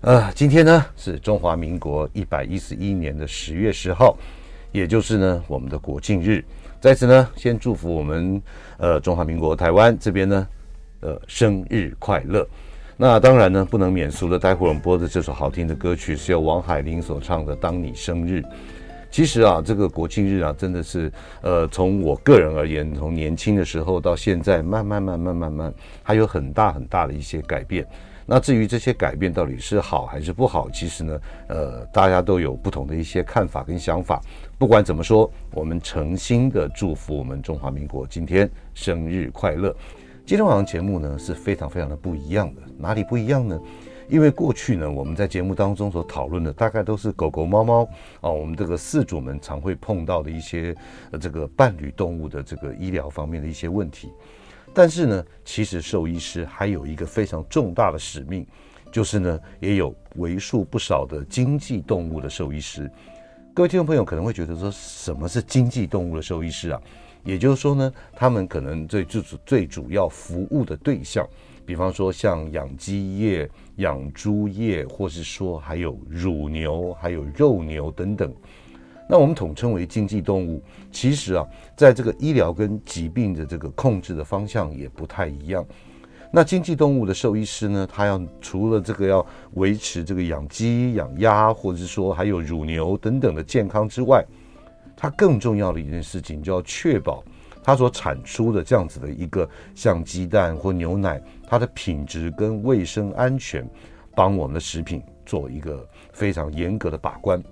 呃，今天呢是中华民国一百一十一年的十月十号，也就是呢我们的国庆日，在此呢先祝福我们呃中华民国台湾这边呢呃生日快乐。那当然呢不能免俗的，待会我们播的这首好听的歌曲是由王海玲所唱的《当你生日》。其实啊，这个国庆日啊，真的是，呃，从我个人而言，从年轻的时候到现在，慢慢慢慢慢慢，还有很大很大的一些改变。那至于这些改变到底是好还是不好，其实呢，呃，大家都有不同的一些看法跟想法。不管怎么说，我们诚心的祝福我们中华民国今天生日快乐。今天晚上节目呢是非常非常的不一样的，哪里不一样呢？因为过去呢，我们在节目当中所讨论的大概都是狗狗、猫猫啊，我们这个饲主们常会碰到的一些呃这个伴侣动物的这个医疗方面的一些问题。但是呢，其实兽医师还有一个非常重大的使命，就是呢，也有为数不少的经济动物的兽医师。各位听众朋友可能会觉得说，什么是经济动物的兽医师啊？也就是说呢，他们可能最最最主要服务的对象。比方说，像养鸡业、养猪业，或是说还有乳牛、还有肉牛等等，那我们统称为经济动物。其实啊，在这个医疗跟疾病的这个控制的方向也不太一样。那经济动物的兽医师呢，他要除了这个要维持这个养鸡、养鸭，或者是说还有乳牛等等的健康之外，他更重要的一件事情就要确保。它所产出的这样子的一个像鸡蛋或牛奶，它的品质跟卫生安全，帮我们的食品做一个非常严格的把关。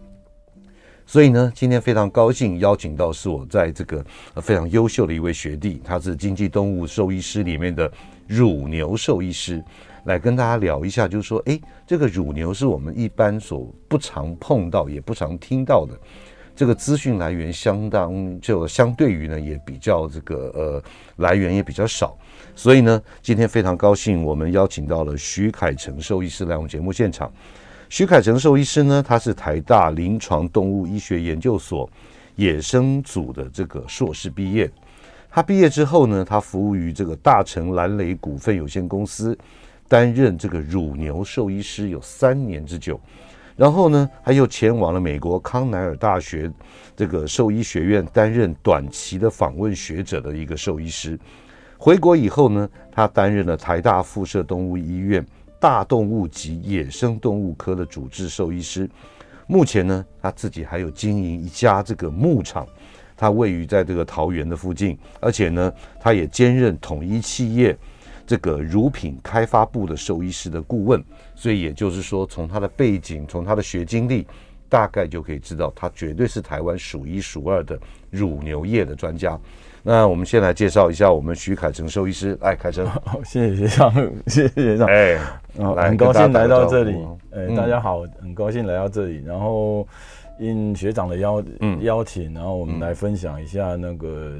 所以呢，今天非常高兴邀请到是我在这个非常优秀的一位学弟，他是经济动物兽医师里面的乳牛兽医师，来跟大家聊一下，就是说，诶，这个乳牛是我们一般所不常碰到，也不常听到的。这个资讯来源相当就相对于呢也比较这个呃来源也比较少，所以呢今天非常高兴我们邀请到了徐凯成兽医师来我们节目现场。徐凯成兽医师呢，他是台大临床动物医学研究所野生组的这个硕士毕业。他毕业之后呢，他服务于这个大成蓝雷股份有限公司，担任这个乳牛兽医师有三年之久。然后呢，他又前往了美国康奈尔大学这个兽医学院，担任短期的访问学者的一个兽医师。回国以后呢，他担任了台大附设动物医院大动物及野生动物科的主治兽医师。目前呢，他自己还有经营一家这个牧场，他位于在这个桃园的附近，而且呢，他也兼任统一企业。这个乳品开发部的兽医师的顾问，所以也就是说，从他的背景，从他的学经历，大概就可以知道，他绝对是台湾数一数二的乳牛业的专家。那我们先来介绍一下我们徐凯成兽医师，来，凯成，好，谢谢学长，谢谢学长，哎，很高兴来到这里，哎，大家好，很高兴来到这里，然后应学长的邀邀请，然后我们来分享一下那个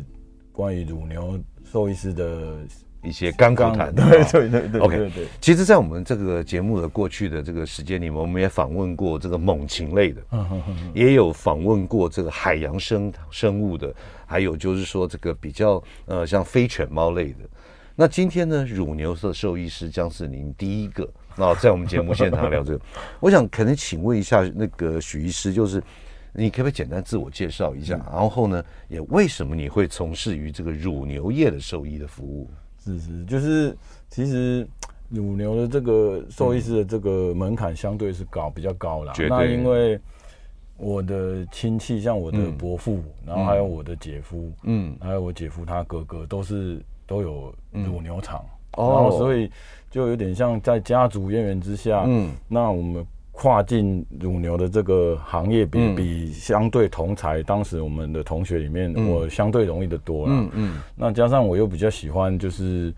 关于乳牛兽医师的。一些甘苦谈，对对对对，OK 对。其实，在我们这个节目的过去的这个时间里面，我们也访问过这个猛禽类的，也有访问过这个海洋生生物的，还有就是说这个比较呃像非犬猫类的。那今天呢，乳牛的兽医师将是您第一个那在我们节目现场聊这个。我想可能请问一下那个许医师，就是你可不可以简单自我介绍一下？然后呢，也为什么你会从事于这个乳牛业的兽医的服务？是是，就是其实乳牛的这个兽医师的这个门槛相对是高，比较高啦。那因为我的亲戚，像我的伯父，然后还有我的姐夫，嗯，还有我姐夫他哥哥，都是都有乳牛场，然后所以就有点像在家族渊源之下，嗯，那我们。跨进乳牛的这个行业比，比、嗯、比相对同才，当时我们的同学里面，嗯、我相对容易的多了。嗯嗯。那加上我又比较喜欢，就是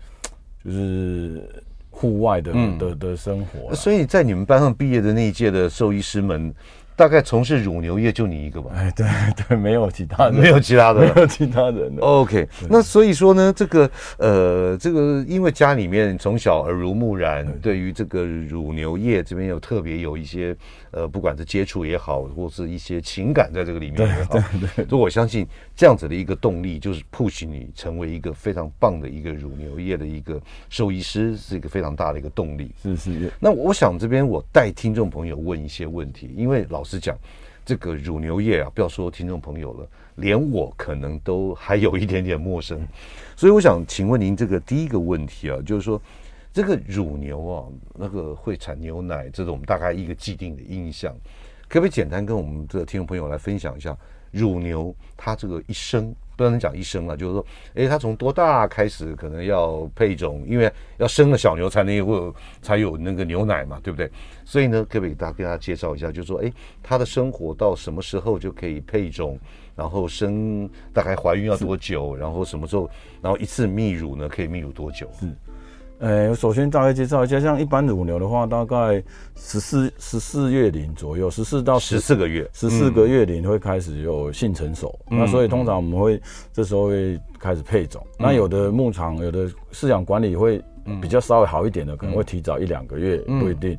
就是户外的、嗯、的的生活。所以在你们班上毕业的那一届的兽医师们。大概从事乳牛业就你一个吧？哎，对对，没有其他人，没有其他的，没有其他人。OK，那所以说呢，这个呃，这个因为家里面从小耳濡目染，对于这个乳牛业这边有特别有一些。呃，不管是接触也好，或是一些情感在这个里面也好，对对对，所以我相信这样子的一个动力，就是 push 你成为一个非常棒的一个乳牛业的一个兽医师，是一个非常大的一个动力。是是。那我想这边我带听众朋友问一些问题，因为老实讲，这个乳牛业啊，不要说听众朋友了，连我可能都还有一点点陌生，所以我想请问您这个第一个问题啊，就是说。这个乳牛啊，那个会产牛奶，这是我们大概一个既定的印象。可不可以简单跟我们的听众朋友来分享一下，乳牛它这个一生，不能讲一生了，就是说，哎，它从多大开始可能要配种？因为要生了小牛才能有，才有那个牛奶嘛，对不对？所以呢，可不可以大家跟大家介绍一下，就是说，哎，它的生活到什么时候就可以配种？然后生大概怀孕要多久？然后什么时候？然后一次泌乳呢，可以泌乳多久？嗯。呃，首先大概介绍一下，像一般乳牛的话，大概十四十四月龄左右，十四到十四个月，十四个月龄会开始有性成熟。嗯、那所以通常我们会这时候会开始配种。嗯、那有的牧场有的饲养管理会比较稍微好一点的，嗯、可能会提早一两个月，嗯、不一定。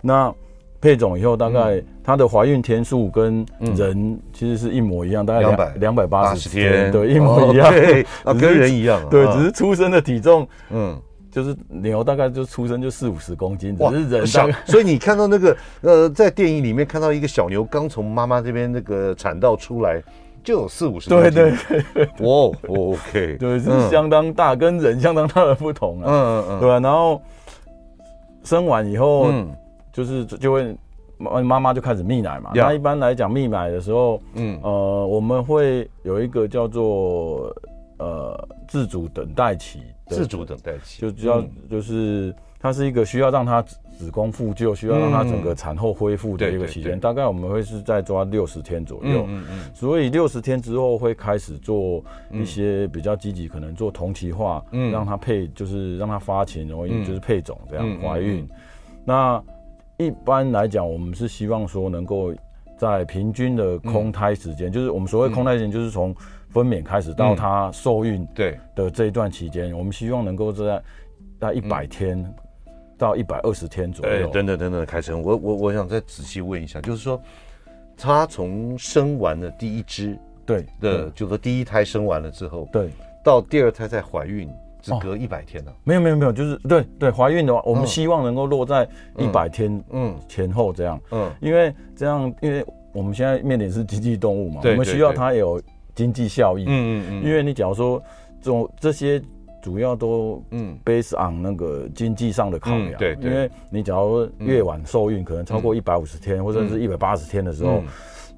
那配种以后，大概它的怀孕天数跟人其实是一模一样，大概两百两百八十天，对，一模一样，对，跟人一样，对，只是出生的体重，嗯。就是牛大概就出生就四五十公斤，只是人小，所以你看到那个 呃，在电影里面看到一个小牛刚从妈妈这边那个产道出来，就有四五十公斤。对对对，哇，OK，对，是相当大，跟人相当大的不同啊。嗯嗯嗯，对啊，然后生完以后，嗯，就是就会妈妈妈就开始泌奶嘛。那一般来讲，泌奶的时候，嗯呃，我们会有一个叫做呃自主等待期。自主等待期。就只要就是它是一个需要让它子宫复旧，需要让它整个产后恢复的一个期间，大概我们会是在抓六十天左右。嗯嗯。所以六十天之后会开始做一些比较积极，可能做同期化，嗯，让它配就是让它发情，容易就是配种这样怀孕。那一般来讲，我们是希望说能够在平均的空胎时间，就是我们所谓空胎时间，就是从。分娩开始到她受孕对的这一段期间，我们希望能够在在一百天到一百二十天左右。等等等等，凯成，我我我想再仔细问一下，就是说，她从生完了第一只对的，就是说第一胎生完了之后，对，到第二胎再怀孕，只隔一百天呢？没有没有没有，就是对对，怀孕的话，我们希望能够落在一百天嗯。前后这样。嗯，因为这样，因为我们现在面临是经济动物嘛，我们需要它有。经济效益，嗯嗯嗯，因为你假如说这种这些主要都嗯。based on 那个经济上的考量，对，因为你假如越晚受孕，可能超过一百五十天或者是一百八十天的时候，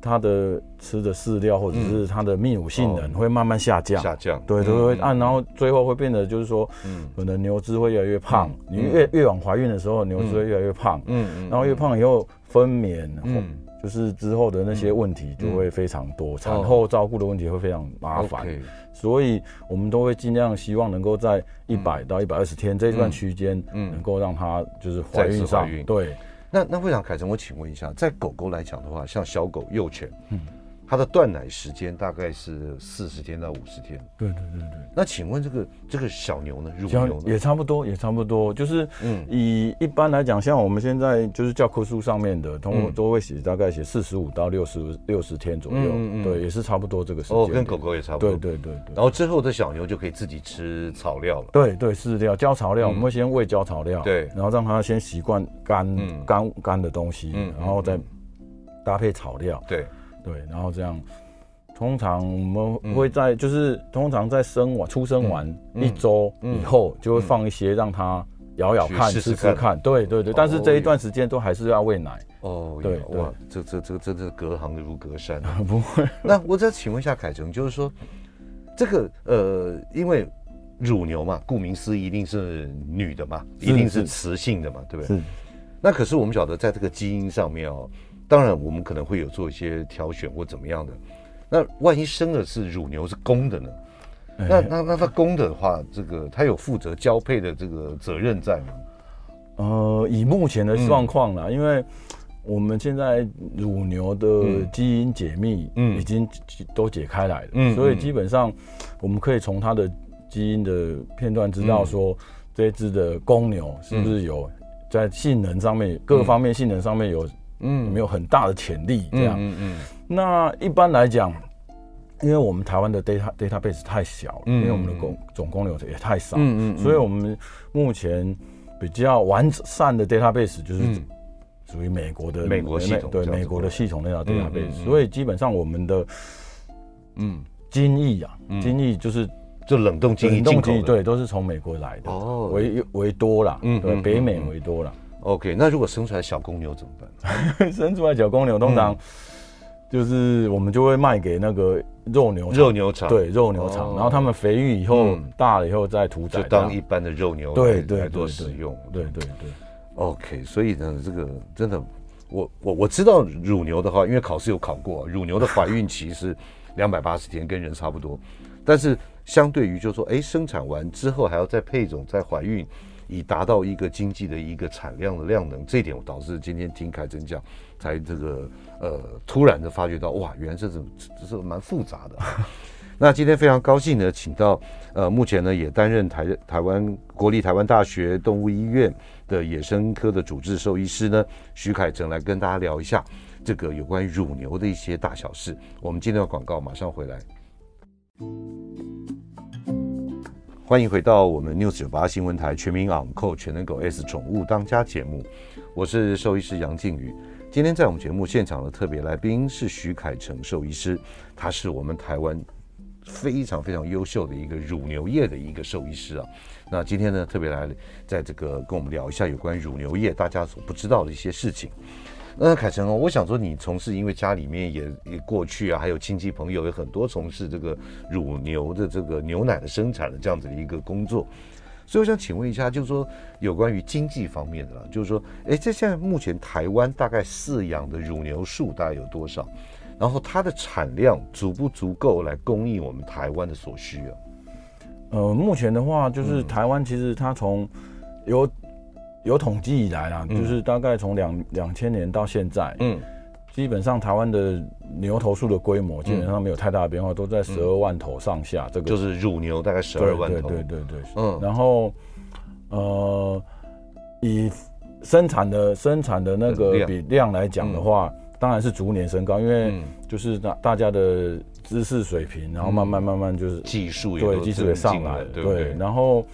它的吃的饲料或者是它的泌乳性能会慢慢下降，下降，对，都会按，然后最后会变得就是说，嗯，可能牛只会越来越胖，你越越往怀孕的时候，牛只会越来越胖，嗯嗯，然后越胖以后分娩，嗯。就是之后的那些问题就会非常多，产后照顾的问题会非常麻烦，所以我们都会尽量希望能够在一百到一百二十天这段区间，嗯，能够让它就是怀孕上。孕。对，那那会长凯成，我请问一下，在狗狗来讲的话，像小狗、幼犬，嗯。它的断奶时间大概是四十天到五十天。对对对对。那请问这个这个小牛呢？乳牛呢？也差不多，也差不多。就是嗯，以一般来讲，像我们现在就是教科书上面的，通都会写大概写四十五到六十六十天左右。嗯嗯。对，也是差不多这个时间。哦，跟狗狗也差不多。对对对对。然后之后的小牛就可以自己吃草料了。对对，饲料、浇草料，我们会先喂浇草料。对。然后让它先习惯干干干的东西，然后再搭配草料。对。对，然后这样，通常我们会在就是通常在生完出生完一周以后，就会放一些让它咬咬看，试试看。对对对，但是这一段时间都还是要喂奶。哦，对哇，这这这这这隔行如隔山。不会。那我再请问一下凯成，就是说这个呃，因为乳牛嘛，顾名思义一定是女的嘛，一定是雌性的嘛，对不对？是。那可是我们晓得，在这个基因上面哦。当然，我们可能会有做一些挑选或怎么样的。那万一生的是乳牛是公的呢？那那那它公的话，这个它有负责交配的这个责任在吗？呃，以目前的状况啦，嗯、因为我们现在乳牛的基因解密，嗯，已经都解开来了，嗯，所以基本上我们可以从它的基因的片段知道说，嗯、这只的公牛是不是有在性能上面、嗯、各方面性能上面有，嗯，没有很大的潜力这样，嗯嗯，嗯，那一般来讲。因为我们台湾的 data database 太小，嗯，因为我们的公总公流也太少，嗯嗯，所以我们目前比较完善的 database 就是属于美国的美国系统，对美国的系统那套 database，所以基本上我们的嗯。精益啊，精益就是就冷冻精液，冷冻精液对，都是从美国来的哦，为为多啦，嗯，对，北美为多啦。OK，那如果生出来小公牛怎么办？生出来小公牛通常。就是我们就会卖给那个肉牛肉牛场，对肉牛场，然后他们肥育以后大了以后再屠宰，就当一般的肉牛对对来做使用。对对对，OK，所以呢，这个真的，我我我知道乳牛的话，因为考试有考过，乳牛的怀孕期是 两百八十天，跟人差不多。但是相对于就是说，哎，生产完之后还要再配种、再怀孕，以达到一个经济的一个产量的量能，这一点我导致今天听凯真讲，才这个。呃，突然的发觉到，哇，原来这是这是蛮复杂的。那今天非常高兴呢，请到呃，目前呢也担任台台湾国立台湾大学动物医院的野生科的主治兽医师呢，徐凯成来跟大家聊一下这个有关于乳牛的一些大小事。我们今天的广告马上回来，欢迎回到我们 News 九八新闻台全民昂扣全能狗 S 宠物当家节目，我是兽医师杨靖宇。今天在我们节目现场的特别来宾是许凯成兽医师，他是我们台湾非常非常优秀的一个乳牛业的一个兽医师啊。那今天呢，特别来在这个跟我们聊一下有关乳牛业大家所不知道的一些事情。那凯成哦，我想说你从事，因为家里面也也过去啊，还有亲戚朋友有很多从事这个乳牛的这个牛奶的生产的这样子的一个工作。所以我想请问一下，就是说有关于经济方面的啦，就是说，哎，这现在目前台湾大概饲养的乳牛数大概有多少？然后它的产量足不足够来供应我们台湾的所需啊？呃，目前的话，就是台湾其实它从有有统计以来啊，就是大概从两两千年到现在，嗯。基本上台湾的牛头数的规模基本上没有太大的变化，都在十二万头上下。这个就是乳牛大概十二万头。对对对对，嗯。然后，呃，以生产的生产的那个比量来讲的话，当然是逐年升高，因为就是大大家的知识水平，然后慢慢慢慢就是技术对技术也上来，对。然后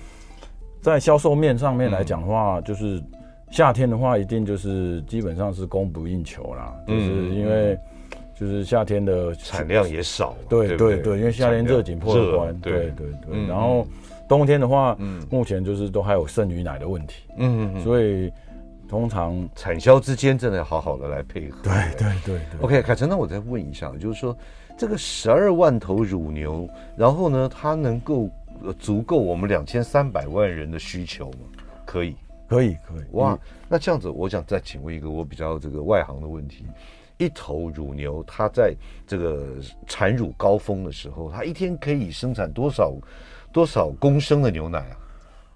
在销售面上面来讲的话，就是。夏天的话，一定就是基本上是供不应求啦，就是因为就是夏天的产量也少，对对对，因为夏天热紧迫的关，对对对。然后冬天的话，目前就是都还有剩余奶的问题，嗯，所以通常产销之间真的要好好的来配合。对对对对。OK，凯成，那我再问一下，就是说这个十二万头乳牛，然后呢，它能够足够我们两千三百万人的需求吗？可以。可以可以哇，那这样子，我想再请问一个我比较这个外行的问题：一头乳牛，它在这个产乳高峰的时候，它一天可以生产多少多少公升的牛奶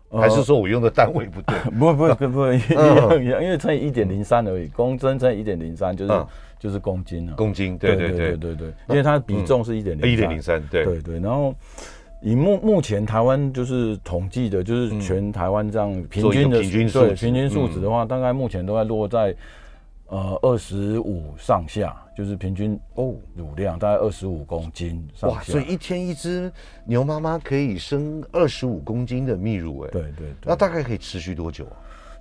啊？还是说我用的单位不对？不不不不一样一样，因为乘以一点零三而已，公升乘以一点零三就是就是公斤啊。公斤，对对对对对，因为它的比重是一点零一点零三，对对对，然后。以目目前台湾就是统计的，就是全台湾这样平均的、嗯、平均数对平均数值的话，嗯、大概目前都在落在呃二十五上下，就是平均哦乳量大概二十五公斤上下。哇，所以一天一只牛妈妈可以生二十五公斤的泌乳，哎，对对对，那大概可以持续多久啊？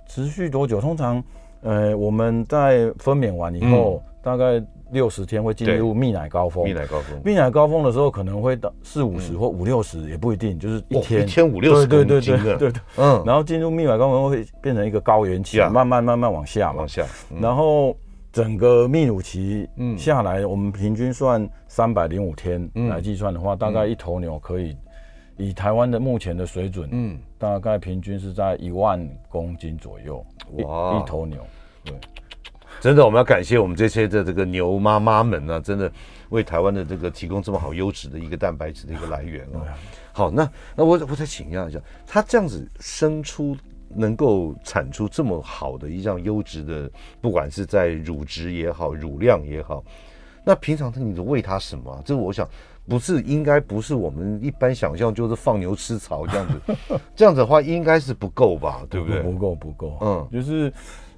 持续多久？通常呃我们在分娩完以后、嗯、大概。六十天会进入泌奶高峰，泌奶高峰，泌奶高峰的时候可能会到四五十或五六十，也不一定，就是一天。一天五六十公斤的，对对，嗯，然后进入泌奶高峰会变成一个高原期，慢慢慢慢往下嘛，往下，然后整个泌乳期下来，我们平均算三百零五天来计算的话，大概一头牛可以以台湾的目前的水准，嗯，大概平均是在一万公斤左右，哇，一头牛，对。真的，我们要感谢我们这些的这个牛妈妈们呢、啊，真的为台湾的这个提供这么好优质的一个蛋白质的一个来源啊。好，那那我我再请教一下，它这样子生出能够产出这么好的一样优质的，不管是在乳质也好，乳量也好，那平常你喂它什么？这我想不是应该不是我们一般想象，就是放牛吃草这样子，这样子的话应该是不够吧？对不对？不够，不够。嗯，就是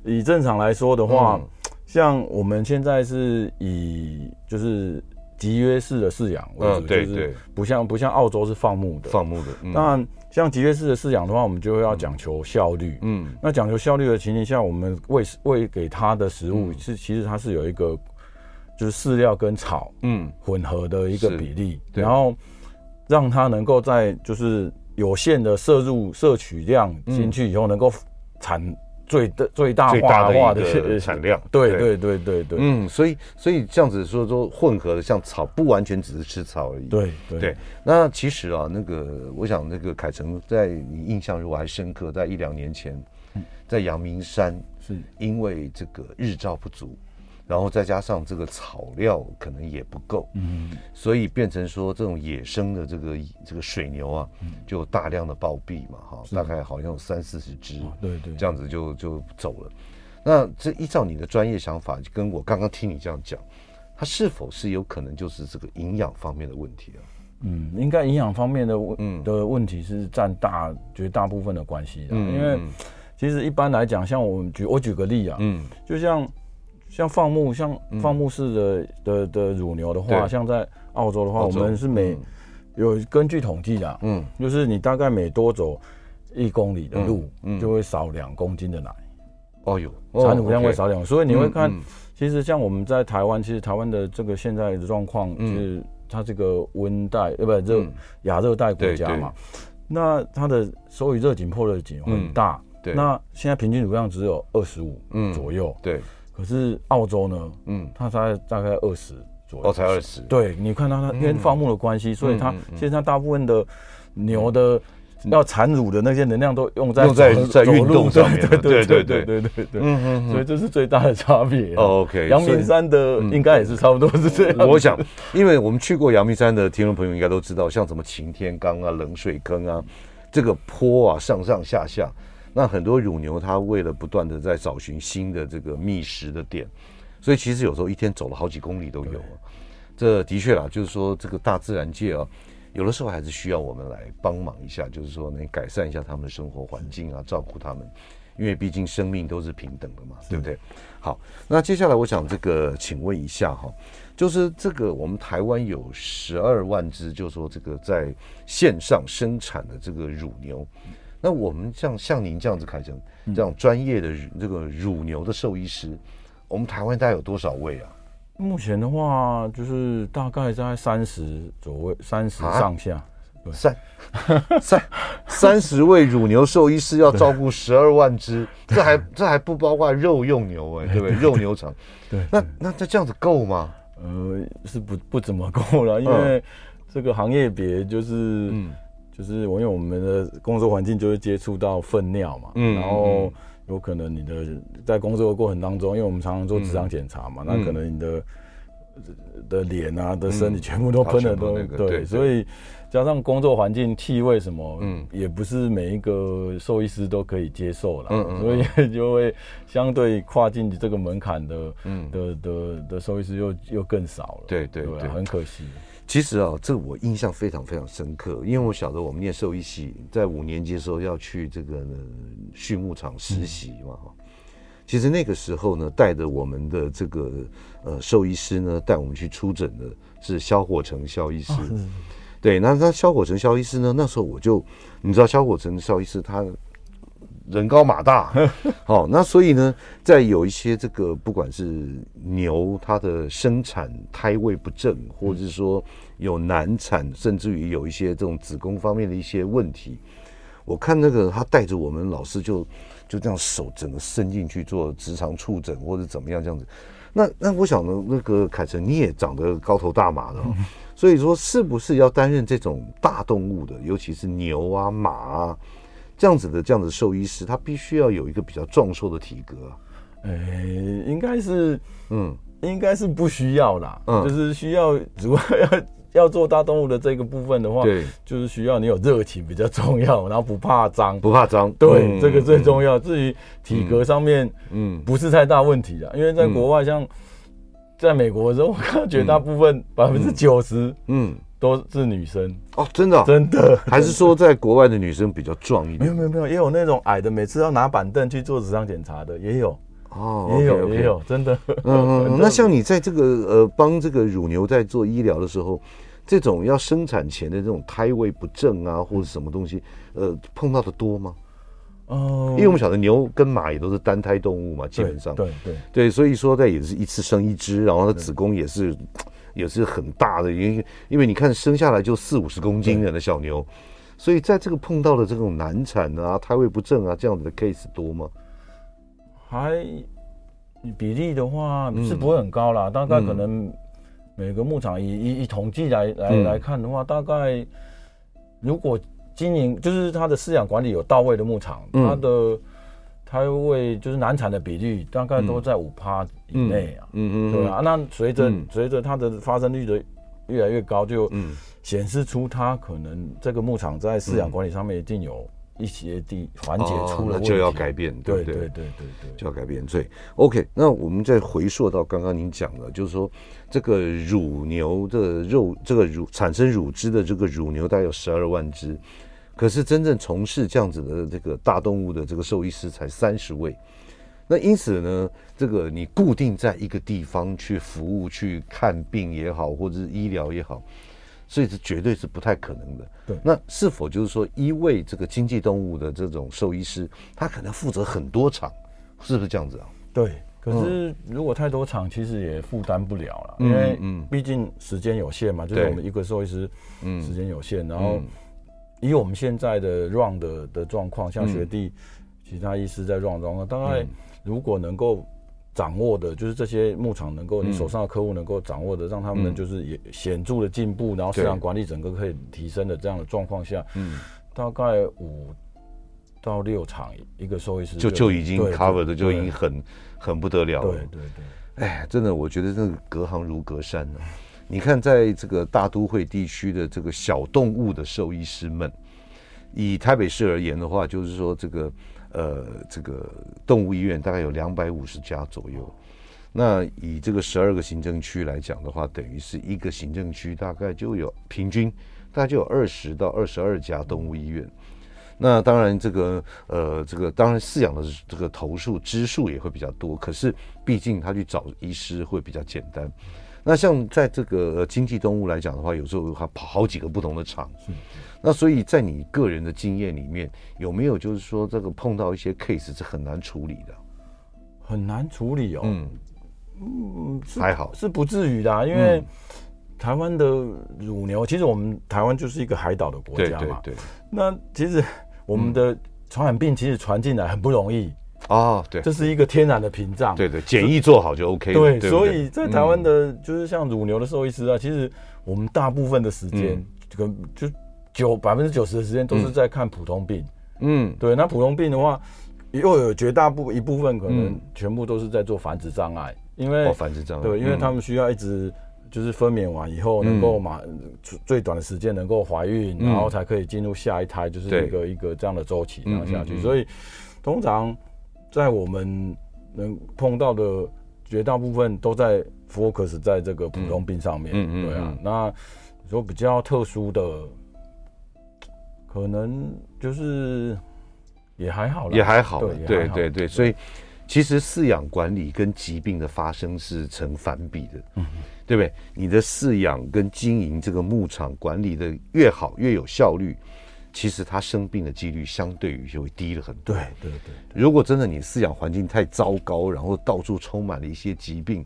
以正常来说的话，嗯、像我们现在是以就是。集约式的饲养，嗯，对对，不像不像澳洲是放牧的，放牧的。嗯、那像集约式的饲养的话，我们就会要讲求效率，嗯，那讲求效率的情形下，我们喂喂给它的食物是、嗯、其实它是有一个就是饲料跟草，嗯，混合的一个比例，然后让它能够在就是有限的摄入摄取量进去以后，能够产。最的最大化的一个产量，对对。对对对，嗯，所以所以这样子说说混合的像草，不完全只是吃草而已，对对，对。那其实啊，那个我想那个凯成在你印象如果还深刻，在一两年前，在阳明山是。因为这个日照不足。然后再加上这个草料可能也不够，嗯，所以变成说这种野生的这个这个水牛啊，就大量的暴毙嘛，哈，大概好像有三四十只，对对，这样子就就走了。那这依照你的专业想法，跟我刚刚听你这样讲，它是否是有可能就是这个营养方面的问题啊？嗯，应该营养方面的问的问题是占大绝大部分的关系的，因为其实一般来讲，像我们举我举个例啊，嗯，就像。像放牧，像放牧式的、嗯、的的乳牛的话，像在澳洲的话，我们是每、嗯、有根据统计啊，嗯，就是你大概每多走一公里的路，嗯，就会少两公斤的奶。哦哟，产乳量会少两，所以你会看，其实像我们在台湾，其实台湾的这个现在的状况，就是它这个温带呃不热亚热带国家嘛，那它的所以热紧迫热紧很大，对，那现在平均乳量只有二十五左右，对。可是澳洲呢？嗯，它才大概二十左右。哦，才二十。对，你看它，它因为放牧的关系，所以它现在大部分的牛的要产乳的那些能量都用在用在在运动上面。对对对对对对对。嗯嗯。所以这是最大的差别。OK。阳明山的应该也是差不多是这样。我想，因为我们去过阳明山的听众朋友应该都知道，像什么擎天岗啊、冷水坑啊，这个坡啊上上下下。那很多乳牛，它为了不断的在找寻新的这个觅食的点，所以其实有时候一天走了好几公里都有。这的确啦，就是说这个大自然界啊，有的时候还是需要我们来帮忙一下，就是说能改善一下他们的生活环境啊，照顾他们，因为毕竟生命都是平等的嘛，对不对？好，那接下来我想这个请问一下哈，就是这个我们台湾有十二万只，就是说这个在线上生产的这个乳牛。那我们像像您这样子，凯成这样专业的这个乳牛的兽医师，我们台湾大概有多少位啊？目前的话，就是大概在三十左右，三十上下，三三三十位乳牛兽医师要照顾十二万只，这还这还不包括肉用牛哎，对不对？肉牛场，对，那那这这样子够吗？呃，是不不怎么够了，因为这个行业别就是嗯。就是我因为我们的工作环境就会接触到粪尿嘛，嗯，然后有可能你的在工作的过程当中，因为我们常常做职场检查嘛，那可能你的的脸啊的身体全部都喷的都对，所以加上工作环境气味什么，嗯，也不是每一个兽医师都可以接受了，嗯，所以就会相对跨进这个门槛的，嗯，的的的兽医师又又更少了，对对对，很可惜。其实啊，这我印象非常非常深刻，因为我晓得我们念兽医系，在五年级的时候要去这个畜牧场实习嘛。嗯、其实那个时候呢，带着我们的这个呃兽医师呢，带我们去出诊的是萧火成萧医师。哦、对，那他萧火成萧医师呢，那时候我就你知道萧火成萧医师他。人高马大，好，那所以呢，在有一些这个不管是牛它的生产胎位不正，或者是说有难产，甚至于有一些这种子宫方面的一些问题，我看那个他带着我们老师就就这样手整个伸进去做直肠触诊或者怎么样这样子。那那我想呢，那个凯成你也长得高头大马的，所以说是不是要担任这种大动物的，尤其是牛啊马啊？这样子的这样子兽医师，他必须要有一个比较壮硕的体格。哎，应该是，嗯，应该是不需要啦。嗯，就是需要，如果要要做大动物的这个部分的话，对，就是需要你有热情比较重要，然后不怕脏，不怕脏，对，这个最重要。至于体格上面，嗯，不是太大问题的，因为在国外，像在美国的时候，我看到绝大部分百分之九十，嗯，都是女生。哦，真的，真的，还是说在国外的女生比较壮一点？没有没有没有，也有那种矮的，每次要拿板凳去做纸上检查的，也有。哦，也有也有，真的。嗯，那像你在这个呃帮这个乳牛在做医疗的时候，这种要生产前的这种胎位不正啊，或者什么东西，呃，碰到的多吗？哦，因为我们晓得牛跟马也都是单胎动物嘛，基本上。对对对，所以说在也是一次生一只，然后它子宫也是也是很大的，因为因为你看生下来就四五十公斤的那小牛，所以在这个碰到的这种难产啊、胎位不正啊这样子的 case 多吗？还比例的话是不会很高啦，嗯、大概可能每个牧场以以以统计来来来看的话，大概如果经营就是它的饲养管理有到位的牧场，嗯、它的胎位就是难产的比率大概都在五趴以内啊，嗯嗯，对啊，那随着随着它的发生率的越来越高，就显示出它可能这个牧场在饲养管理上面一定有。一些地环节出了、哦、就要改变，对不对？对对对对，对就要改变。所以，OK，那我们再回溯到刚刚您讲的，就是说这个乳牛的肉，这个乳产生乳汁的这个乳牛大概有十二万只，可是真正从事这样子的这个大动物的这个兽医师才三十位。那因此呢，这个你固定在一个地方去服务、去看病也好，或者是医疗也好。所以这绝对是不太可能的。对，那是否就是说，一位这个经济动物的这种兽医师，他可能负责很多场，是不是这样子啊？对。可是如果太多场，其实也负担不了了，因为毕竟时间有限嘛，就是我们一个兽医师，嗯，时间有限。然后以我们现在的 run 的的状况，像学弟其他医师在 run 状况，大概如果能够。掌握的就是这些牧场能够，你手上的客户能够掌握的，让他们就是也显著的进步，然后饲养管理整个可以提升的这样的状况下，嗯，大概五到六场一个收益师就就已经 cover 的就已经很很不得了了。对对对，哎，真的，我觉得这个隔行如隔山呢。你看，在这个大都会地区的这个小动物的兽医师们，以台北市而言的话，就是说这个。呃，这个动物医院大概有两百五十家左右。那以这个十二个行政区来讲的话，等于是一个行政区大概就有平均大概就有二十到二十二家动物医院。那当然，这个呃，这个当然饲养的这个投诉支数也会比较多。可是毕竟他去找医师会比较简单。那像在这个经济动物来讲的话，有时候还跑好几个不同的场。那所以在你个人的经验里面，有没有就是说这个碰到一些 case 是很难处理的？很难处理哦。嗯嗯，还好是不至于的，因为台湾的乳牛，其实我们台湾就是一个海岛的国家嘛。对对对。那其实我们的传染病其实传进来很不容易哦。对，这是一个天然的屏障。对对，检疫做好就 OK。对，所以在台湾的，就是像乳牛的兽医师啊，其实我们大部分的时间这个就。九百分之九十的时间都是在看普通病，嗯，对。那普通病的话，又有绝大部一部分可能全部都是在做繁殖障碍，因为繁殖障碍，对，因为他们需要一直就是分娩完以后能够马最短的时间能够怀孕，然后才可以进入下一胎，就是一个一个这样的周期然后下去。所以通常在我们能碰到的绝大部分都在 focus 在这个普通病上面，嗯嗯，对啊。那你说比较特殊的。可能就是也还好，也还好，对对对对，所以其实饲养管理跟疾病的发生是成反比的，嗯，对不对？你的饲养跟经营这个牧场管理的越好，越有效率，其实他生病的几率相对于就会低了很多。对对对，如果真的你饲养环境太糟糕，然后到处充满了一些疾病，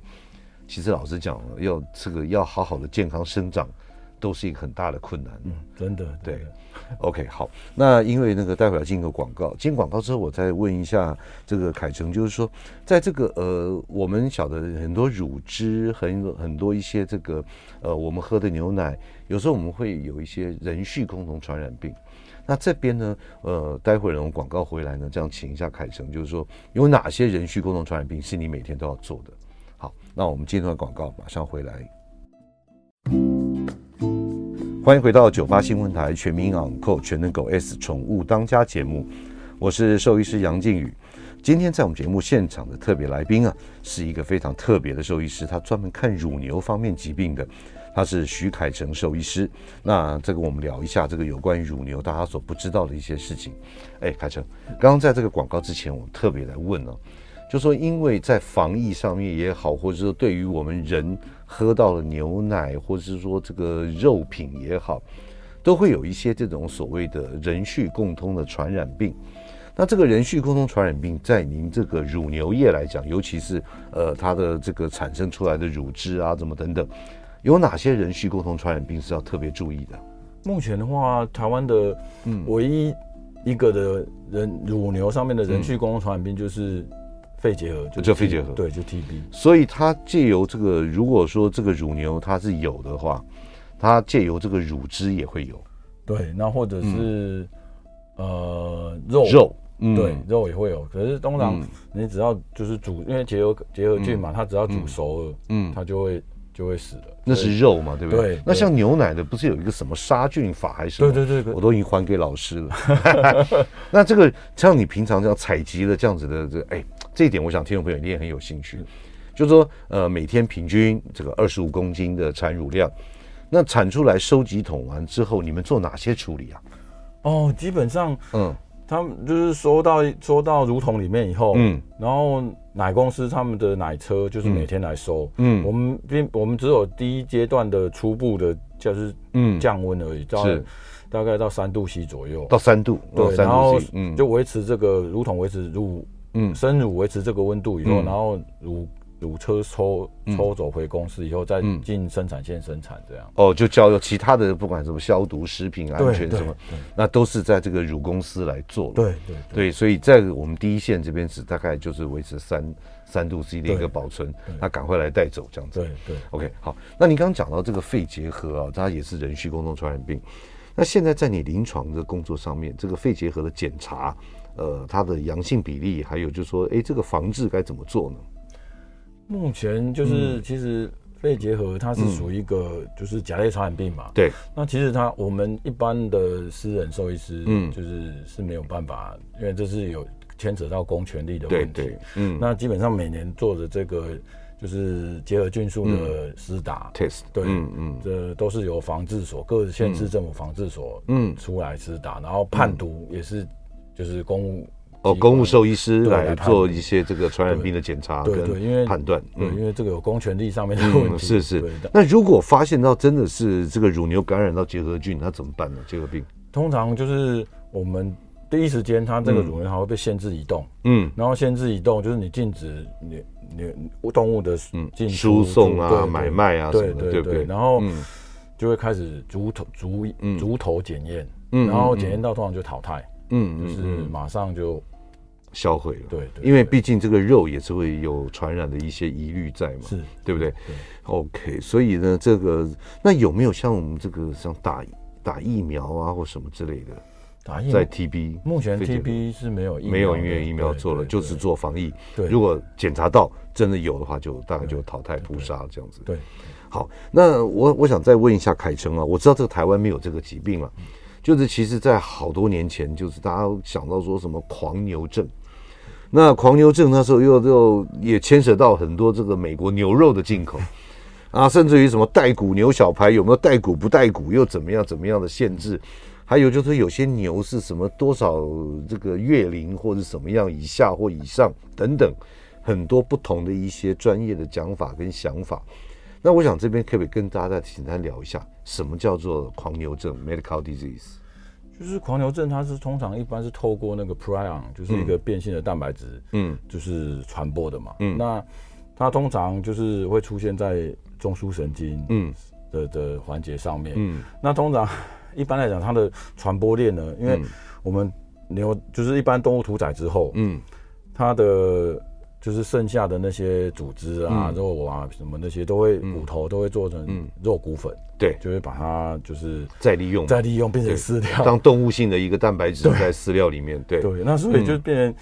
其实老实讲，要这个要好好的健康生长，都是一个很大的困难。嗯，真的对。OK，好，那因为那个待会儿要进个广告，进广告之后我再问一下这个凯成，就是说，在这个呃，我们晓得很多乳汁，很很多一些这个呃，我们喝的牛奶，有时候我们会有一些人畜共同传染病。那这边呢，呃，待会儿我们广告回来呢，这样请一下凯成，就是说有哪些人畜共同传染病是你每天都要做的？好，那我们进段广告，马上回来。欢迎回到九八新闻台全民昂购全能狗 S 宠物当家节目，我是兽医师杨靖宇。今天在我们节目现场的特别来宾啊，是一个非常特别的兽医师，他专门看乳牛方面疾病的，他是许凯成兽医师。那这个我们聊一下这个有关于乳牛大家所不知道的一些事情。哎，凯成，刚刚在这个广告之前，我特别来问呢、就说因为在防疫上面也好，或者说对于我们人。喝到了牛奶，或者是说这个肉品也好，都会有一些这种所谓的人畜共通的传染病。那这个人畜共通传染病，在您这个乳牛业来讲，尤其是呃它的这个产生出来的乳汁啊，怎么等等，有哪些人畜共同传染病是要特别注意的？目前的话，台湾的嗯唯一一个的人乳牛上面的人畜共同传染病就是。肺结核就叫肺结核，对，就 TB。所以它借由这个，如果说这个乳牛它是有的话，它借由这个乳汁也会有。对，那或者是、嗯、呃肉肉，对，嗯、肉也会有。可是通常你只要就是煮，因为结核结核菌嘛，它只要煮熟了，嗯，它就会就会死了。那是肉嘛，对不对？对。那像牛奶的，不是有一个什么杀菌法还是什么？对对对，我都已经还给老师了。那这个像你平常这样采集的这样子的这哎。这一点，我想听众朋友一定很有兴趣，就是说，呃，每天平均这个二十五公斤的产乳量，那产出来收集桶完之后，你们做哪些处理啊？哦，基本上，嗯，他们就是收到收到乳桶里面以后，嗯，然后奶公司他们的奶车就是每天来收，嗯，我们并我们只有第一阶段的初步的，就是嗯。降温而已，到大概到三度 C 左右，到三度，对，然后嗯，就维持这个乳桶维持乳。嗯，生乳维持这个温度以后，嗯、然后乳乳车抽抽走回公司以后，再进生产线生产这样。哦，就交由其他的，不管什么消毒、食品安全什么，那都是在这个乳公司来做。对对对，对，所以在我们第一线这边只大概就是维持三三度 C 的一个保存，那赶快来带走这样子。对对，OK，好。那你刚刚讲到这个肺结核啊，它也是人畜共同传染病。那现在在你临床的工作上面，这个肺结核的检查。呃，它的阳性比例，还有就是说，哎，这个防治该怎么做呢？目前就是，嗯、其实肺结核它是属于一个就是甲类传染病嘛。嗯、对。那其实它我们一般的私人兽医师，嗯，就是是没有办法，因为这是有牵扯到公权力的问题。对对。嗯。那基本上每年做的这个就是结合菌素的施打 test，对，嗯嗯，这都是由防治所各县市政府防治所嗯出来施打，然后判读也是。就是公务哦，公务兽医师来做一些这个传染病的检查跟判断，对，因为这个有公权力上面的问题。是是。那如果发现到真的是这个乳牛感染到结核菌，那怎么办呢？结核病通常就是我们第一时间，它这个乳牛还会被限制移动，嗯，然后限制移动就是你禁止你你动物的进输送啊、买卖啊什么的，对不对？然后就会开始逐头逐逐头检验，嗯，然后检验到通常就淘汰。嗯，就是马上就销毁了。对对，因为毕竟这个肉也是会有传染的一些疑虑在嘛，是对不对？对。OK，所以呢，这个那有没有像我们这个像打打疫苗啊或什么之类的？打疫苗在 TB，目前 TB 是没有没有因为疫苗做了，就是做防疫。对，如果检查到真的有的话，就大概就淘汰扑杀这样子。对。好，那我我想再问一下凯成啊，我知道这个台湾没有这个疾病了。就是其实，在好多年前，就是大家想到说什么狂牛症，那狂牛症那时候又又也牵扯到很多这个美国牛肉的进口 啊，甚至于什么带骨牛小排有没有带骨不带骨又怎么样怎么样的限制，还有就是有些牛是什么多少这个月龄或者什么样以下或以上等等，很多不同的一些专业的讲法跟想法。那我想这边可不可以跟大家再简单聊一下，什么叫做狂牛症 （mad cow disease）？就是狂牛症，它是通常一般是透过那个 prion，就是一个变性的蛋白质，嗯，就是传播的嘛。嗯，那它通常就是会出现在中枢神经，嗯的的环节上面。嗯，那通常 一般来讲，它的传播链呢，因为我们牛就是一般动物屠宰之后，嗯，它的。就是剩下的那些组织啊、嗯、肉啊什么那些都会骨头都会做成肉骨粉，嗯、对，就会把它就是再利用，再利用变成饲料，当动物性的一个蛋白质在饲料里面，对。对，那所以就变成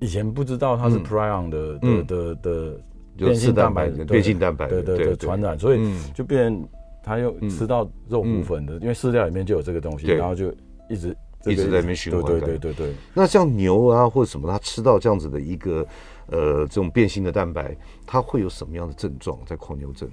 以前不知道它是 prion 的、嗯、的的的变性蛋白，变性蛋白，对对对传染，所以就变成它又吃到肉骨粉的，因为饲料里面就有这个东西，然后就一直一直在那边循环。对对对对。那像牛啊或者什么，它吃到这样子的一个呃这种变性的蛋白，它会有什么样的症状？在狂牛症？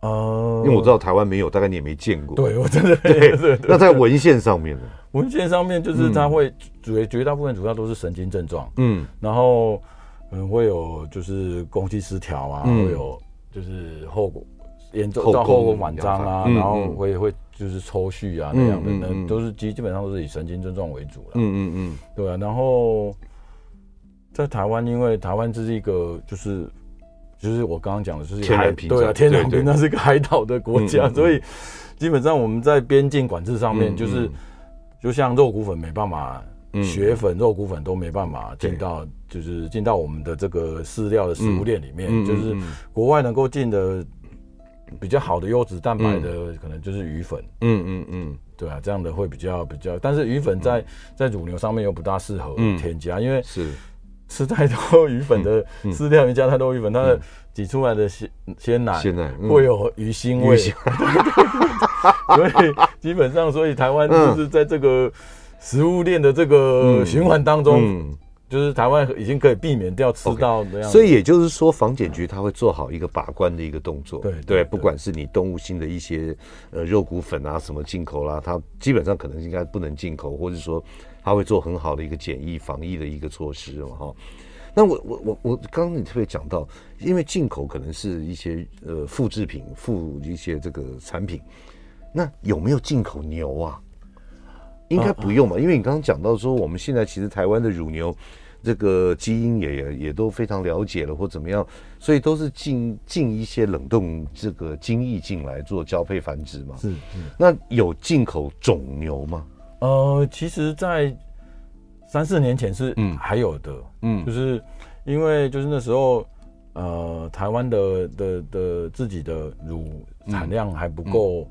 呃，因为我知道台湾没有，大概你也没见过。对，我真的对。那在文献上面呢？文献上面就是它会主绝大部分主要都是神经症状，嗯，然后嗯会有就是攻击失调啊，会有就是后果严重到后宫晚张啊，然后会会就是抽搐啊那样的，那都是基基本上都是以神经症状为主了。嗯嗯嗯，对啊。然后在台湾，因为台湾这是一个就是。就是我刚刚讲的，就是天然屏，对啊，天然屏，那是一个海岛的国家，所以基本上我们在边境管制上面，就是就像肉骨粉没办法，血粉、肉骨粉都没办法进到，就是进到我们的这个饲料的食物链里面，就是国外能够进的比较好的优质蛋白的，可能就是鱼粉，嗯嗯嗯，对啊，这样的会比较比较，但是鱼粉在在乳牛上面又不大适合添加，因为是。吃太多鱼粉的饲料，你加太多鱼粉，它的挤出来的鲜鲜奶会有鱼腥味。所以基本上，所以台湾就是在这个食物链的这个循环当中，就是台湾已经可以避免掉吃到这样。所以也就是说，防检局它会做好一个把关的一个动作。对对，不管是你动物性的一些呃肉骨粉啊什么进口啦，它基本上可能应该不能进口，或者说。他会做很好的一个检疫防疫的一个措施嘛哈，那我我我我刚刚你特别讲到，因为进口可能是一些呃复制品、附一些这个产品，那有没有进口牛啊？应该不用吧？因为你刚刚讲到说，我们现在其实台湾的乳牛这个基因也也也都非常了解了，或怎么样，所以都是进进一些冷冻这个精液进来做交配繁殖嘛。是，是。那有进口种牛吗？呃，其实，在三四年前是还有的，嗯，就是因为就是那时候，呃，台湾的的的自己的乳产量还不够，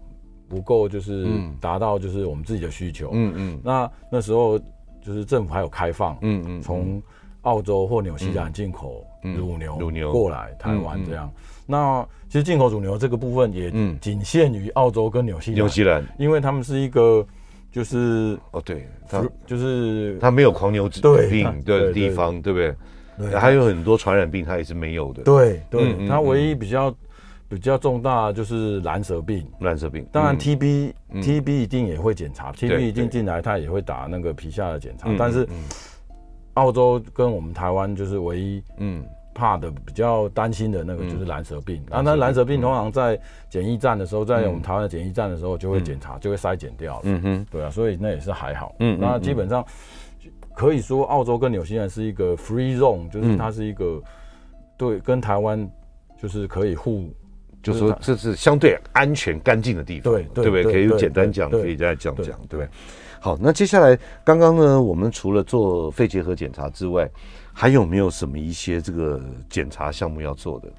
不够就是达到就是我们自己的需求，嗯嗯，那那时候就是政府还有开放，嗯嗯，从澳洲或纽西兰进口乳牛乳牛。过来台湾这样，那其实进口乳牛这个部分也仅限于澳洲跟纽西兰，纽西兰，因为他们是一个。就是哦，对，他就是他没有狂牛病的地方，对不对？还有很多传染病，他也是没有的。对对，他唯一比较比较重大就是蓝蛇病。蓝蛇病，当然 TB TB 一定也会检查，TB 一定进来，他也会打那个皮下的检查。但是澳洲跟我们台湾就是唯一嗯。怕的比较担心的那个就是蓝蛇病，啊，那蓝蛇病通常在检疫站的时候，在我们台湾的检疫站的时候就会检查，就会筛检掉了。嗯哼，对啊，所以那也是还好。嗯，那基本上可以说，澳洲跟纽西兰是一个 free zone，就是它是一个对跟台湾就是可以互，就是说这是相对安全干净的地方，对对不对？可以简单讲，可以再这样讲，对不对？好，那接下来刚刚呢，我们除了做肺结核检查之外，还有没有什么一些这个检查项目要做的？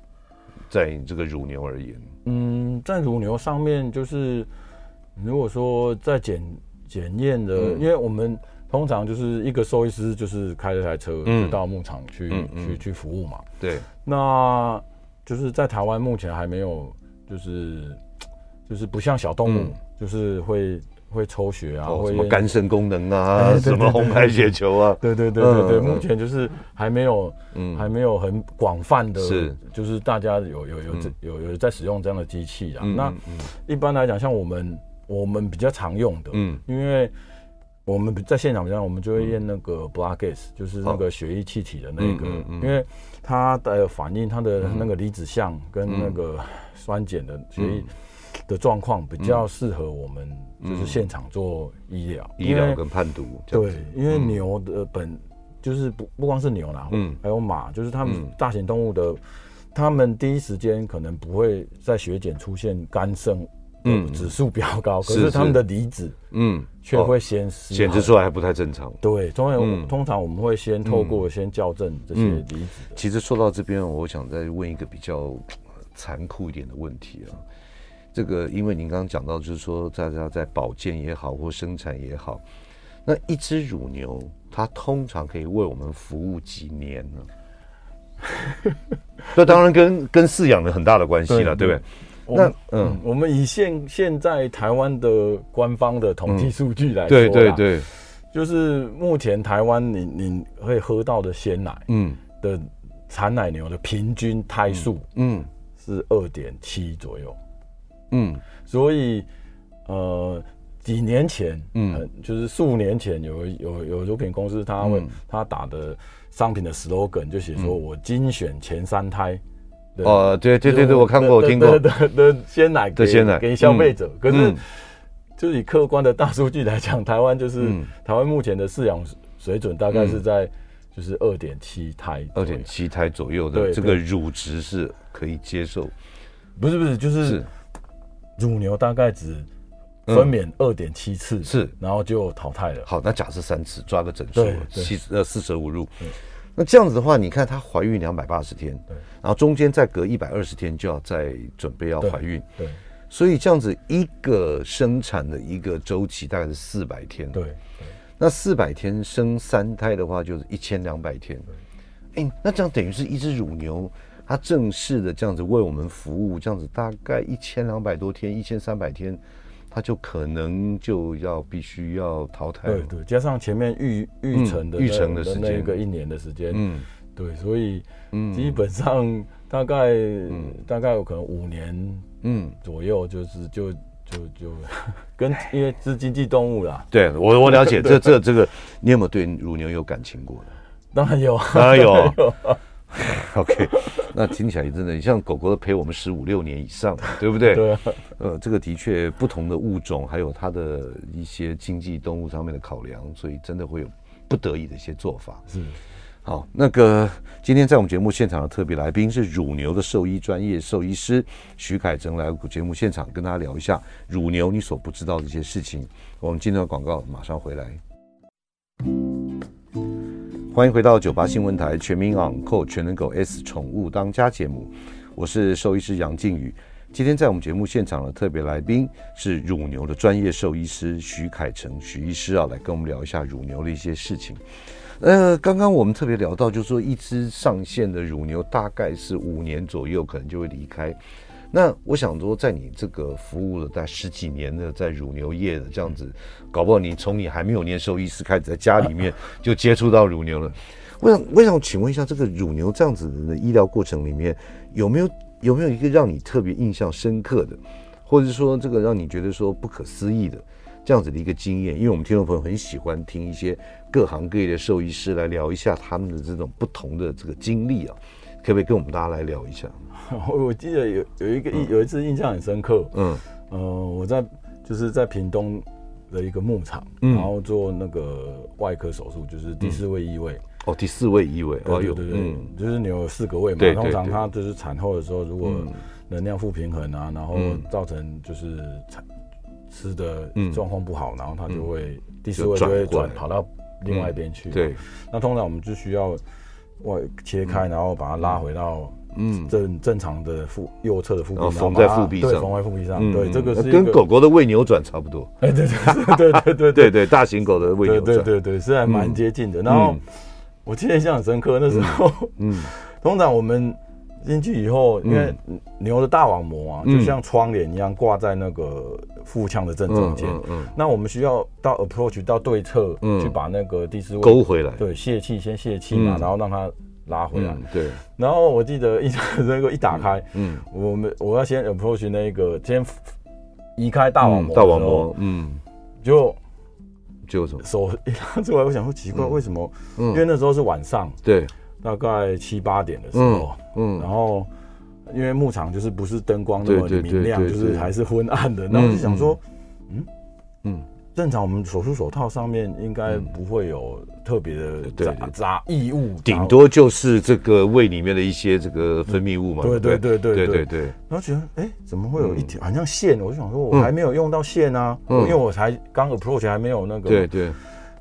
在这个乳牛而言，嗯，在乳牛上面，就是如果说在检检验的，嗯、因为我们通常就是一个兽医师，就是开这台车就到牧场去、去去服务嘛。对，那就是在台湾目前还没有，就是就是不像小动物，嗯、就是会。会抽血啊，会什么肝肾功能啊，什么红白血球啊，对对对对对，目前就是还没有，嗯，还没有很广泛的，是，就是大家有有有有有在使用这样的机器啊。那一般来讲，像我们我们比较常用的，嗯，因为我们在现场比较，我们就会验那个 blood gas，就是那个血液气体的那个，因为它的反应，它的那个离子相跟那个酸碱的血液的状况比较适合我们。就是现场做医疗、医疗跟判读。对，因为牛的本就是不不光是牛啦，嗯，还有马，就是它们大型动物的，他们第一时间可能不会在血检出现肝肾嗯。指数比较高，可是它们的离子嗯却会先显示出来还不太正常。对，通常通常我们会先透过先校正这些离子。其实说到这边，我想再问一个比较残酷一点的问题啊。这个，因为您刚刚讲到，就是说，大家在保健也好，或生产也好，那一只乳牛，它通常可以为我们服务几年呢？这当然跟跟饲养的很大的关系了，对不对？那嗯，我们以现现在台湾的官方的统计数据来说，对对对，就是目前台湾你你会喝到的鲜奶，嗯。的产奶牛的平均胎数，嗯是二点七左右，嗯，所以呃几年前，嗯，就是四五年前有有有乳品公司，他会他打的商品的 slogan 就写说我精选前三胎。哦，对对对对，我看过，我听过。的的鲜奶的鲜奶。给消费者，可是就是以客观的大数据来讲，台湾就是台湾目前的饲养水准大概是在就是二点七胎，二点七胎左右的这个乳值是可以接受，不是不是，就是乳牛大概只分娩二点七次是，然后就淘汰了。好，那假设三次，抓个整数，七呃四舍五入。那这样子的话，你看她怀孕两百八十天，对，然后中间再隔一百二十天就要再准备要怀孕，对，对，所以这样子一个生产的一个周期大概是四百天，对，对，那四百天生三胎的话就是一千两百天，哎、欸，那这样等于是一只乳牛，它正式的这样子为我们服务，这样子大概一千两百多天，一千三百天。它就可能就要必须要淘汰，对对，加上前面育育成的育成的时间，那个一年的时间，嗯，对，所以基本上大概大概有可能五年嗯。左右，就是就就就 跟因为是经济动物啦，对我我了解 这这这个，你有没有对乳牛有感情过的？当然有，当然有。OK，那听起来真的你像狗狗陪我们十五六年以上，对不对？对啊。呃，这个的确不同的物种，还有它的一些经济动物上面的考量，所以真的会有不得已的一些做法。是。好，那个今天在我们节目现场的特别来宾是乳牛的兽医专业兽医师徐凯成，来节目现场跟大家聊一下乳牛你所不知道的一些事情。我们今天的广告马上回来。欢迎回到九八新闻台全民昂扣全能狗 S 宠物当家节目，我是兽医师杨靖宇。今天在我们节目现场的特别来宾是乳牛的专业兽医师徐凯成徐医师啊，来跟我们聊一下乳牛的一些事情。呃，刚刚我们特别聊到，就是说一只上线的乳牛大概是五年左右可能就会离开。那我想说，在你这个服务了在十几年的在乳牛业的这样子，搞不好你从你还没有念兽医师开始，在家里面就接触到乳牛了。我想，我想请问一下，这个乳牛这样子的医疗过程里面，有没有有没有一个让你特别印象深刻的，或者说这个让你觉得说不可思议的这样子的一个经验？因为我们听众朋友很喜欢听一些各行各业的兽医师来聊一下他们的这种不同的这个经历啊，可不可以跟我们大家来聊一下？我我记得有有一个印有一次印象很深刻，嗯，呃，我在就是在屏东的一个牧场，然后做那个外科手术，就是第四位异位。哦，第四位异位，哦，有对对，就是你有四个位嘛，通常它就是产后的时候，如果能量不平衡啊，然后造成就是产吃的状况不好，然后它就会第四位就会转跑到另外一边去。对，那通常我们就需要外切开，然后把它拉回到。嗯，正正常的腹右侧的腹壁，缝在腹壁上，缝在腹壁上。对，这个是跟狗狗的胃扭转差不多。哎，对对对对对对对，大型狗的胃扭转，对对对，是还蛮接近的。然后我记得印象很深刻，那时候，嗯，通常我们进去以后，因为牛的大网膜啊，就像窗帘一样挂在那个腹腔的正中间。嗯，那我们需要到 approach 到对侧，去把那个第四位勾回来。对，泄气先泄气嘛，然后让它。拉回来，对。然后我记得一那个一打开，嗯，我们我要先 approach 那个，先移开大网膜，大网膜，嗯，就就什么？手一拉出来，我想说奇怪，为什么？因为那时候是晚上，对，大概七八点的时候，嗯，然后因为牧场就是不是灯光那么明亮，就是还是昏暗的，然后我就想说，嗯嗯。正常，我们手术手套上面应该不会有特别的杂杂异物，顶多就是这个胃里面的一些这个分泌物嘛。对对对对对对对。然后觉得，哎，怎么会有一条好像线？我就想说，我还没有用到线啊，因为我才刚 approach 还没有那个。对对。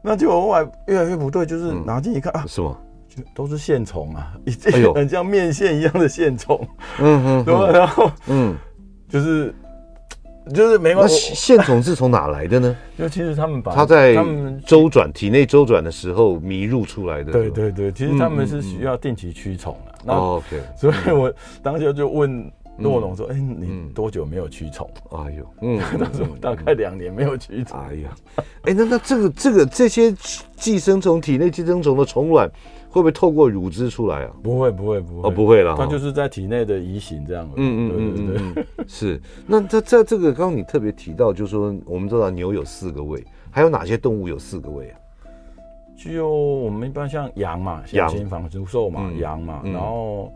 那结果后来越来越不对，就是拿进一看啊，什么？就都是线虫啊，哎呦，很像面线一样的线虫。嗯嗯。对吧？然后嗯，就是。就是没关系。线虫是从哪来的呢？就其实他们把它在周转体内周转的时候迷入出来的。对对对，其实他们是需要定期驱虫的。那 OK，所以我当时就问诺龙说：“哎，你多久没有驱虫？”哎呦，嗯，他说大概两年没有驱虫。哎呀，哎，那那这个这个这些寄生虫体内寄生虫的虫卵会不会透过乳汁出来啊？不会，不会，不会，哦，不会了，它就是在体内的移行这样。嗯嗯嗯嗯，是。那在在这个刚刚你特别提到，就是说我们知道牛有四个胃，还有哪些动物有四个胃啊？就我们一般像羊嘛，先行房租售嘛，羊嘛，然后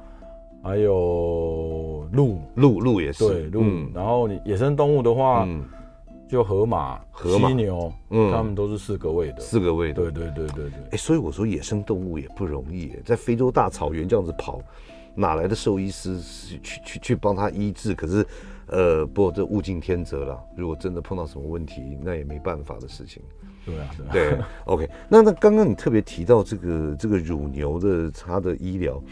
还有鹿，鹿鹿也是。对鹿，然后你野生动物的话，就河马、河犀牛，嗯，他们都是四个胃的，四个胃的，对对对对对。哎，所以我说野生动物也不容易，在非洲大草原这样子跑，哪来的兽医师去去去帮他医治？可是，呃，不过这物竞天择了，如果真的碰到什么问题，那也没办法的事情。对啊，对，OK。那那刚刚你特别提到这个这个乳牛的它的医疗，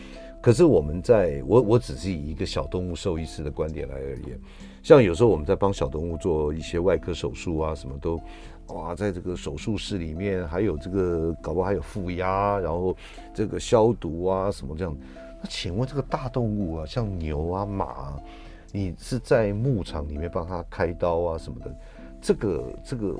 可是我们在我我只是以一个小动物兽医师的观点来而言，像有时候我们在帮小动物做一些外科手术啊，什么都哇，在这个手术室里面还有这个搞不好还有负压，然后这个消毒啊什么这样。那请问这个大动物啊，像牛啊马啊，你是在牧场里面帮它开刀啊什么的？这个这个。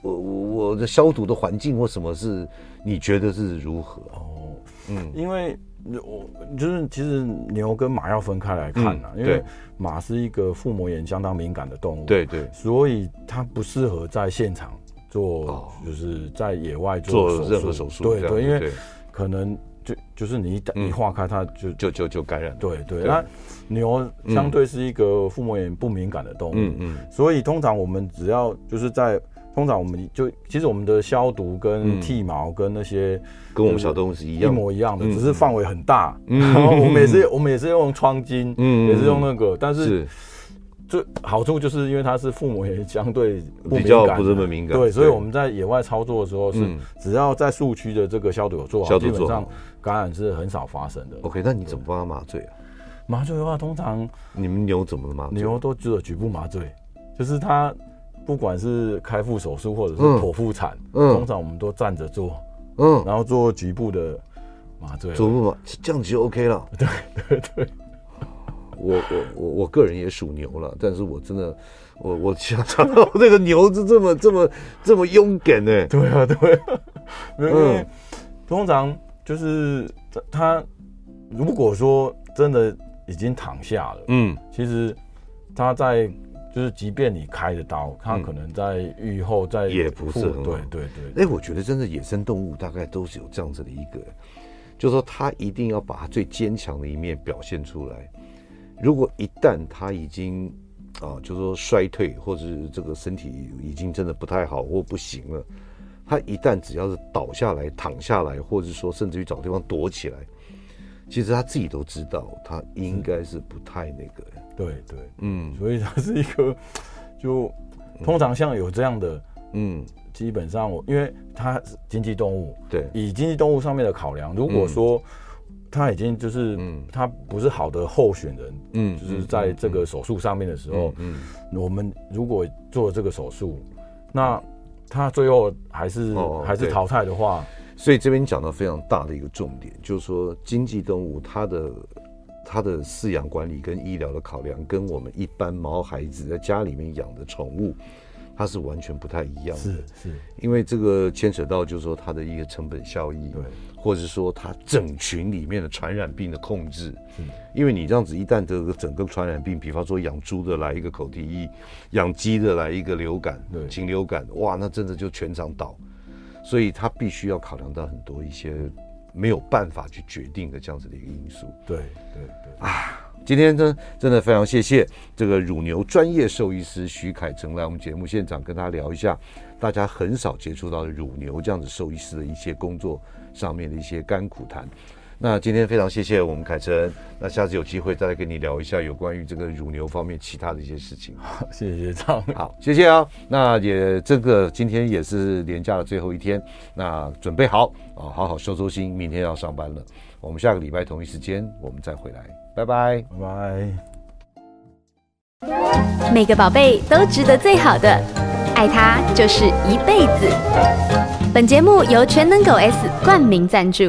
我我我的消毒的环境或什么是你觉得是如何？哦，嗯，因为我就是其实牛跟马要分开来看呐，因为马是一个腹膜炎相当敏感的动物，对对，所以它不适合在现场做，就是在野外做任何手术，对对，因为可能就就是你一一化开，它就就就就感染，对对。那牛相对是一个腹膜炎不敏感的动物，嗯嗯，所以通常我们只要就是在通常我们就其实我们的消毒跟剃毛跟那些跟我们小动物是一样一模一样的，只是范围很大。然后我们也是我们也是用窗巾，也是用那个，但是最好处就是因为它是父母也相对比较不这么敏感，对，所以我们在野外操作的时候是只要在树区的这个消毒有做好，基本上感染是很少发生的。OK，那你怎么帮他麻醉啊？麻醉的话，通常你们牛怎么麻醉？牛都只有局部麻醉，就是它。不管是开腹手术或者是剖腹产，嗯，通常我们都站着做，嗯，然后做局部的麻醉，局部嘛，这样子就 OK 了。对对对，我我我我个人也属牛了，但是我真的，我我想想到这个牛是这么这么这么勇敢呢？对啊对啊，因为通常就是他如果说真的已经躺下了，嗯，其实他在。就是，即便你开的刀，它可能在愈后在也不是很。对对对。哎，我觉得真的野生动物大概都是有这样子的一个，就是说它一定要把它最坚强的一面表现出来。如果一旦它已经啊，就是说衰退，或者是这个身体已经真的不太好或不行了，它一旦只要是倒下来、躺下来，或者说甚至于找地方躲起来，其实它自己都知道，它应该是不太那个。对对，嗯，所以它是一个，就通常像有这样的，嗯，基本上我因为它是经济动物，对，以经济动物上面的考量，如果说它已经就是，嗯，它不是好的候选人，嗯，就是在这个手术上面的时候，嗯，我们如果做了这个手术，那它最后还是还是淘汰的话，所以这边讲到非常大的一个重点，就是说经济动物它的。它的饲养管理跟医疗的考量，跟我们一般毛孩子在家里面养的宠物，它是完全不太一样的。是是，因为这个牵扯到就是说它的一个成本效益，对，或者是说它整群里面的传染病的控制。嗯，因为你这样子一旦这个整个传染病，比方说养猪的来一个口蹄疫，养鸡的来一个流感，对，禽流感，哇，那真的就全场倒。所以它必须要考量到很多一些。没有办法去决定的这样子的一个因素。对对对啊！今天呢，真的非常谢谢这个乳牛专业兽医师徐凯成来我们节目现场跟他聊一下，大家很少接触到的乳牛这样子兽医师的一些工作上面的一些甘苦谈。那今天非常谢谢我们凯晨，那下次有机会再来跟你聊一下有关于这个乳牛方面其他的一些事情。好，谢谢张。好，谢谢啊。那也这个今天也是年假的最后一天，那准备好啊，好好收收心，明天要上班了。我们下个礼拜同一时间我们再回来，拜拜，拜拜。每个宝贝都值得最好的，爱他就是一辈子。本节目由全能狗 S 冠名赞助。